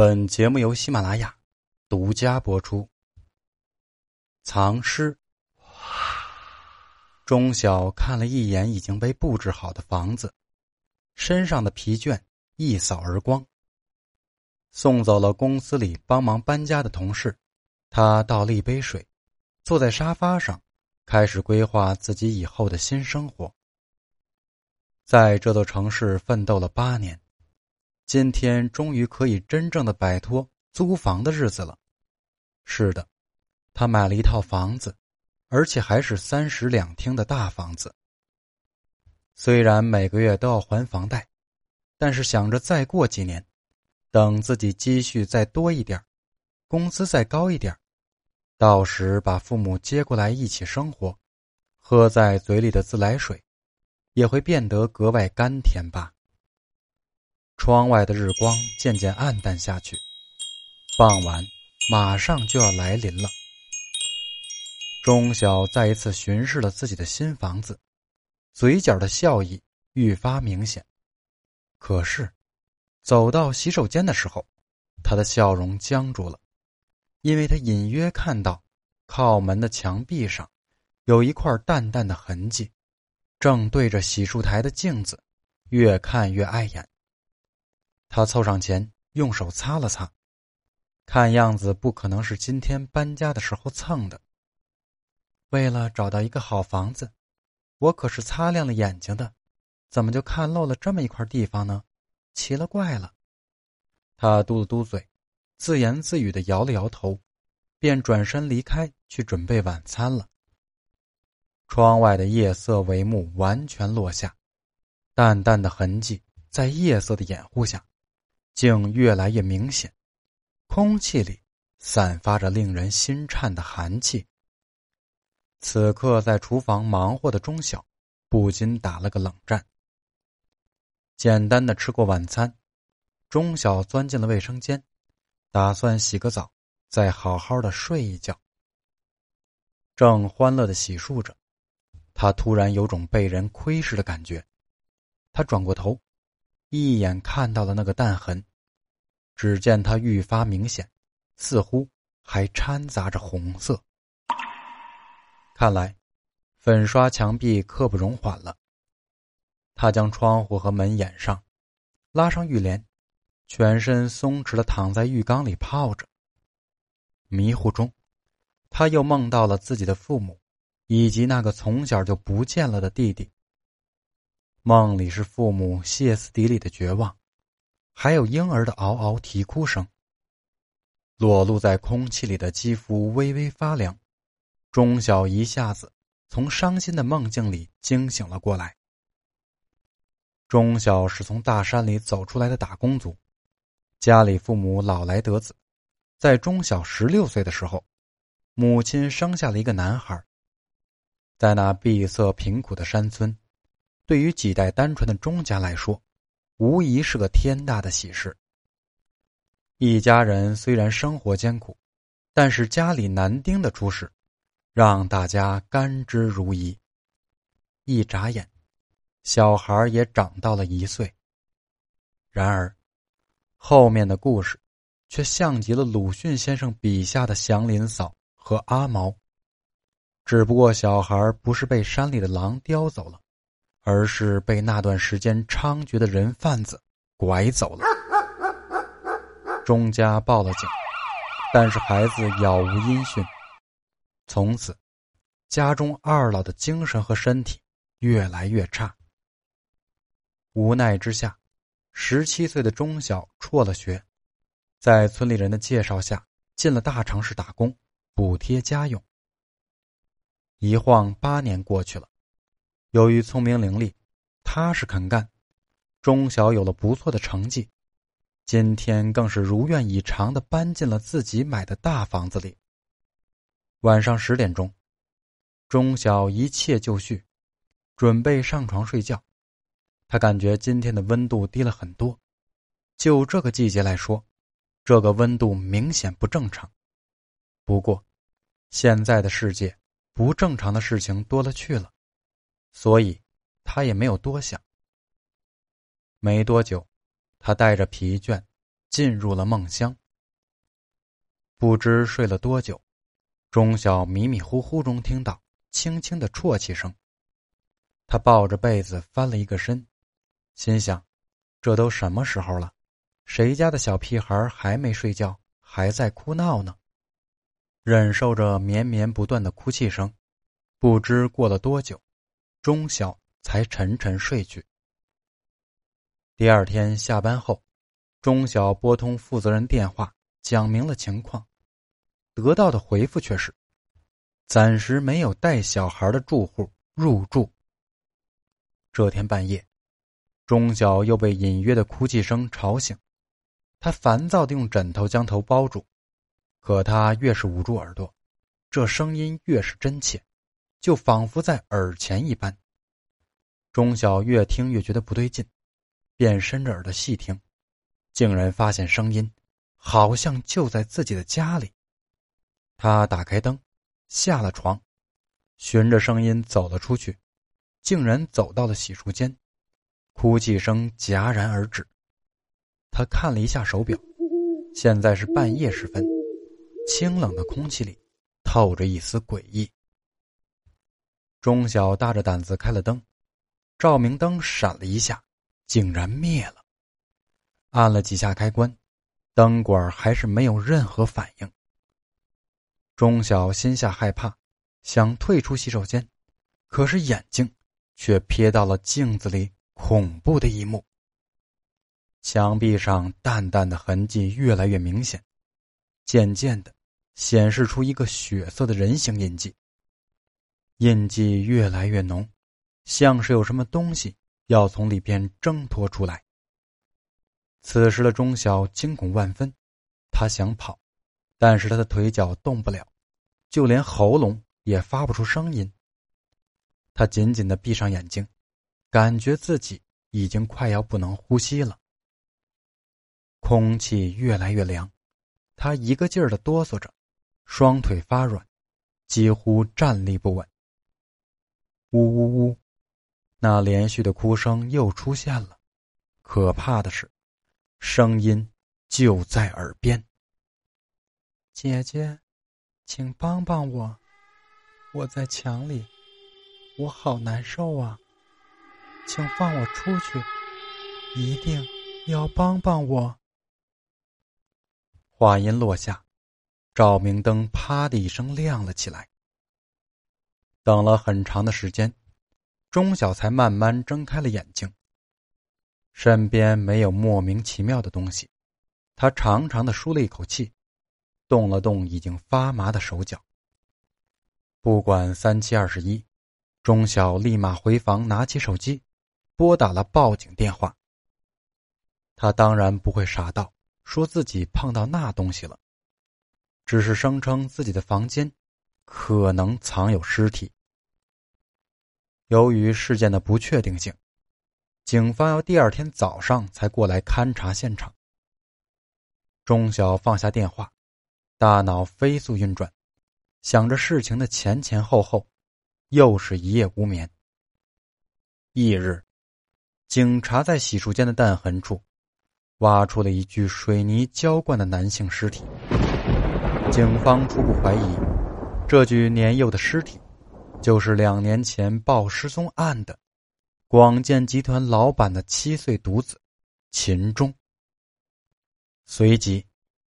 本节目由喜马拉雅独家播出。藏尸。钟晓看了一眼已经被布置好的房子，身上的疲倦一扫而光。送走了公司里帮忙搬家的同事，他倒了一杯水，坐在沙发上，开始规划自己以后的新生活。在这座城市奋斗了八年。今天终于可以真正的摆脱租房的日子了。是的，他买了一套房子，而且还是三室两厅的大房子。虽然每个月都要还房贷，但是想着再过几年，等自己积蓄再多一点，工资再高一点，到时把父母接过来一起生活，喝在嘴里的自来水，也会变得格外甘甜吧。窗外的日光渐渐暗淡下去，傍晚马上就要来临了。钟晓再一次巡视了自己的新房子，嘴角的笑意愈发明显。可是，走到洗手间的时候，他的笑容僵住了，因为他隐约看到靠门的墙壁上有一块淡淡的痕迹，正对着洗漱台的镜子，越看越碍眼。他凑上前，用手擦了擦，看样子不可能是今天搬家的时候蹭的。为了找到一个好房子，我可是擦亮了眼睛的，怎么就看漏了这么一块地方呢？奇了怪了！他嘟了嘟嘴，自言自语的摇了摇头，便转身离开去准备晚餐了。窗外的夜色帷幕完全落下，淡淡的痕迹在夜色的掩护下。竟越来越明显，空气里散发着令人心颤的寒气。此刻在厨房忙活的钟晓，不禁打了个冷战。简单的吃过晚餐，钟晓钻进了卫生间，打算洗个澡，再好好的睡一觉。正欢乐的洗漱着，他突然有种被人窥视的感觉，他转过头。一眼看到了那个弹痕，只见它愈发明显，似乎还掺杂着红色。看来，粉刷墙壁刻不容缓了。他将窗户和门掩上，拉上浴帘，全身松弛的躺在浴缸里泡着。迷糊中，他又梦到了自己的父母，以及那个从小就不见了的弟弟。梦里是父母歇斯底里的绝望，还有婴儿的嗷嗷啼哭声。裸露在空气里的肌肤微微发凉，钟晓一下子从伤心的梦境里惊醒了过来。钟晓是从大山里走出来的打工族，家里父母老来得子，在钟晓十六岁的时候，母亲生下了一个男孩。在那闭塞贫苦的山村。对于几代单纯的钟家来说，无疑是个天大的喜事。一家人虽然生活艰苦，但是家里男丁的出世，让大家甘之如饴。一眨眼，小孩也长到了一岁。然而，后面的故事，却像极了鲁迅先生笔下的祥林嫂和阿毛。只不过，小孩不是被山里的狼叼走了。而是被那段时间猖獗的人贩子拐走了。钟家报了警，但是孩子杳无音讯。从此，家中二老的精神和身体越来越差。无奈之下，十七岁的钟晓辍了学，在村里人的介绍下进了大城市打工，补贴家用。一晃八年过去了。由于聪明伶俐、踏实肯干，钟晓有了不错的成绩。今天更是如愿以偿的搬进了自己买的大房子里。晚上十点钟，钟晓一切就绪，准备上床睡觉。他感觉今天的温度低了很多，就这个季节来说，这个温度明显不正常。不过，现在的世界不正常的事情多了去了。所以，他也没有多想。没多久，他带着疲倦，进入了梦乡。不知睡了多久，钟晓迷迷糊糊中听到轻轻的啜泣声。他抱着被子翻了一个身，心想：这都什么时候了，谁家的小屁孩还没睡觉，还在哭闹呢？忍受着绵绵不断的哭泣声，不知过了多久，钟晓才沉沉睡去。第二天下班后，钟晓拨通负责人电话，讲明了情况。得到的回复却是：暂时没有带小孩的住户入住。这天半夜，钟晓又被隐约的哭泣声吵醒，他烦躁的用枕头将头包住，可他越是捂住耳朵，这声音越是真切，就仿佛在耳前一般。钟晓越听越觉得不对劲，便伸着耳朵细听，竟然发现声音好像就在自己的家里。他打开灯，下了床，循着声音走了出去，竟然走到了洗漱间，哭泣声戛然而止。他看了一下手表，现在是半夜时分，清冷的空气里透着一丝诡异。钟晓大着胆子开了灯，照明灯闪了一下，竟然灭了。按了几下开关，灯管还是没有任何反应。钟晓心下害怕，想退出洗手间，可是眼睛却瞥到了镜子里恐怖的一幕。墙壁上淡淡的痕迹越来越明显，渐渐的显示出一个血色的人形印记。印记越来越浓，像是有什么东西要从里边挣脱出来。此时的钟晓惊恐万分，他想跑。但是他的腿脚动不了，就连喉咙也发不出声音。他紧紧的闭上眼睛，感觉自己已经快要不能呼吸了。空气越来越凉，他一个劲儿的哆嗦着，双腿发软，几乎站立不稳。呜呜呜，那连续的哭声又出现了，可怕的是，声音就在耳边。姐姐，请帮帮我，我在墙里，我好难受啊！请放我出去，一定要帮帮我。话音落下，照明灯啪的一声亮了起来。等了很长的时间，钟晓才慢慢睁开了眼睛。身边没有莫名其妙的东西，他长长的舒了一口气。动了动已经发麻的手脚。不管三七二十一，钟晓立马回房，拿起手机，拨打了报警电话。他当然不会傻到说自己碰到那东西了，只是声称自己的房间可能藏有尸体。由于事件的不确定性，警方要第二天早上才过来勘察现场。钟晓放下电话。大脑飞速运转，想着事情的前前后后，又是一夜无眠。翌日，警察在洗漱间的弹痕处，挖出了一具水泥浇灌的男性尸体。警方初步怀疑，这具年幼的尸体，就是两年前报失踪案的广建集团老板的七岁独子秦钟。随即。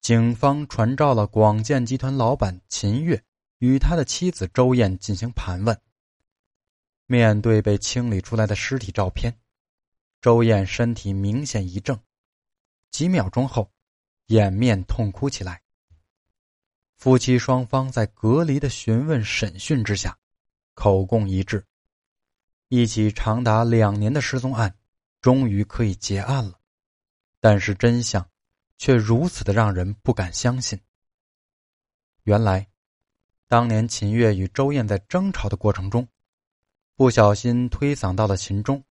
警方传召了广建集团老板秦月与他的妻子周燕进行盘问。面对被清理出来的尸体照片，周燕身体明显一怔，几秒钟后，掩面痛哭起来。夫妻双方在隔离的询问审讯之下，口供一致，一起长达两年的失踪案，终于可以结案了。但是真相。却如此的让人不敢相信。原来，当年秦月与周燕在争吵的过程中，不小心推搡到了秦钟，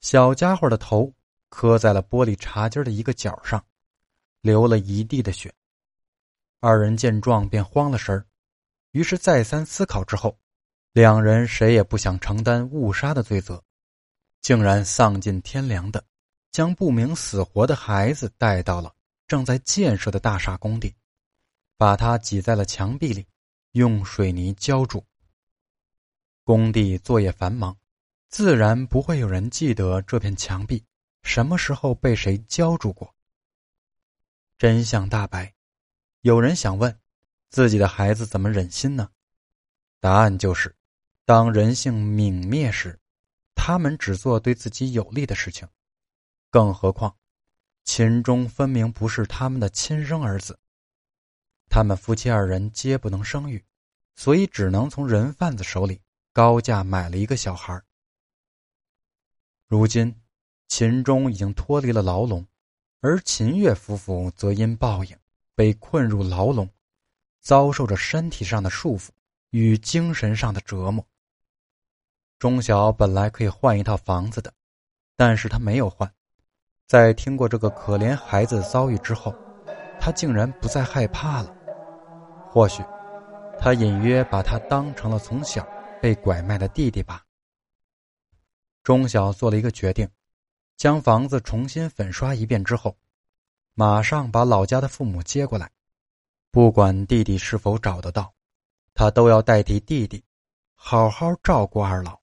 小家伙的头磕在了玻璃茶几的一个角上，流了一地的血。二人见状便慌了神儿，于是再三思考之后，两人谁也不想承担误杀的罪责，竟然丧尽天良的将不明死活的孩子带到了。正在建设的大厦工地，把他挤在了墙壁里，用水泥浇筑。工地作业繁忙，自然不会有人记得这片墙壁什么时候被谁浇筑过。真相大白，有人想问：自己的孩子怎么忍心呢？答案就是：当人性泯灭时，他们只做对自己有利的事情。更何况，秦钟分明不是他们的亲生儿子。他们夫妻二人皆不能生育，所以只能从人贩子手里。高价买了一个小孩。如今，秦钟已经脱离了牢笼，而秦月夫妇则因报应被困入牢笼，遭受着身体上的束缚与精神上的折磨。钟晓本来可以换一套房子的，但是他没有换。在听过这个可怜孩子遭遇之后，他竟然不再害怕了。或许，他隐约把他当成了从小。被拐卖的弟弟吧。钟晓做了一个决定，将房子重新粉刷一遍之后，马上把老家的父母接过来。不管弟弟是否找得到，他都要代替弟弟，好好照顾二老。